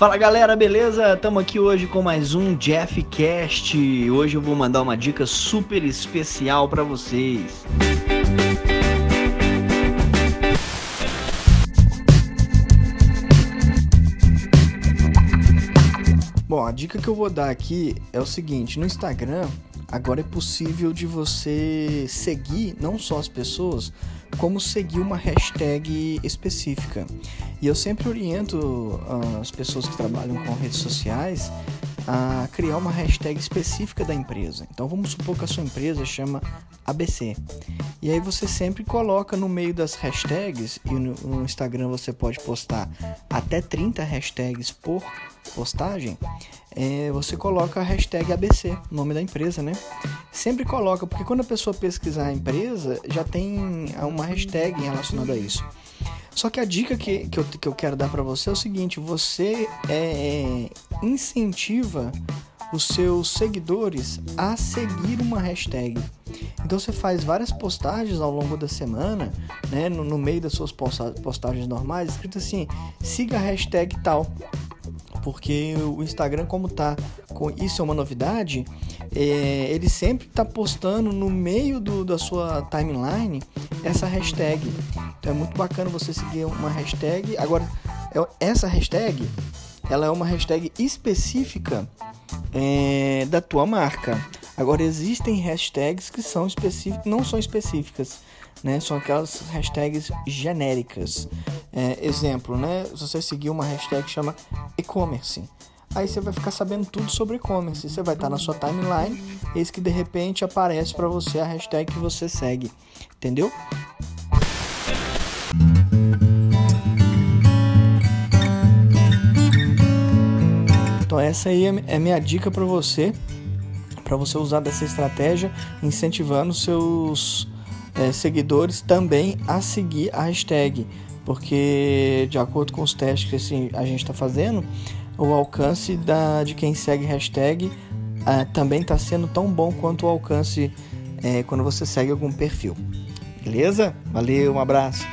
Fala galera, beleza? Estamos aqui hoje com mais um Jeff Cast. Hoje eu vou mandar uma dica super especial para vocês. Bom, a dica que eu vou dar aqui é o seguinte: no Instagram agora é possível de você seguir não só as pessoas, como seguir uma hashtag específica. E eu sempre oriento ah, as pessoas que trabalham com redes sociais a criar uma hashtag específica da empresa. Então vamos supor que a sua empresa chama ABC. E aí você sempre coloca no meio das hashtags, e no, no Instagram você pode postar até 30 hashtags por postagem, é, você coloca a hashtag ABC, nome da empresa, né? Sempre coloca, porque quando a pessoa pesquisar a empresa, já tem uma hashtag relacionada a isso. Só que a dica que, que, eu, que eu quero dar para você é o seguinte: você é, incentiva os seus seguidores a seguir uma hashtag. Então você faz várias postagens ao longo da semana, né, no, no meio das suas postagens normais, escrito assim: siga a hashtag tal porque o Instagram, como tá com isso é uma novidade, é, ele sempre está postando no meio do, da sua timeline essa hashtag. Então é muito bacana você seguir uma hashtag. Agora, é, essa hashtag ela é uma hashtag específica é, da tua marca. Agora existem hashtags que são específicas, não são específicas, né? São aquelas hashtags genéricas. É, exemplo, né? Se você seguir uma hashtag que chama e-commerce, aí você vai ficar sabendo tudo sobre e-commerce. Você vai estar na sua timeline, eis que de repente aparece para você a hashtag que você segue, entendeu? Então essa aí é, é minha dica para você para você usar dessa estratégia, incentivando seus é, seguidores também a seguir a hashtag, porque de acordo com os testes que assim, a gente está fazendo, o alcance da, de quem segue hashtag é, também está sendo tão bom quanto o alcance é, quando você segue algum perfil. Beleza? Valeu, um abraço.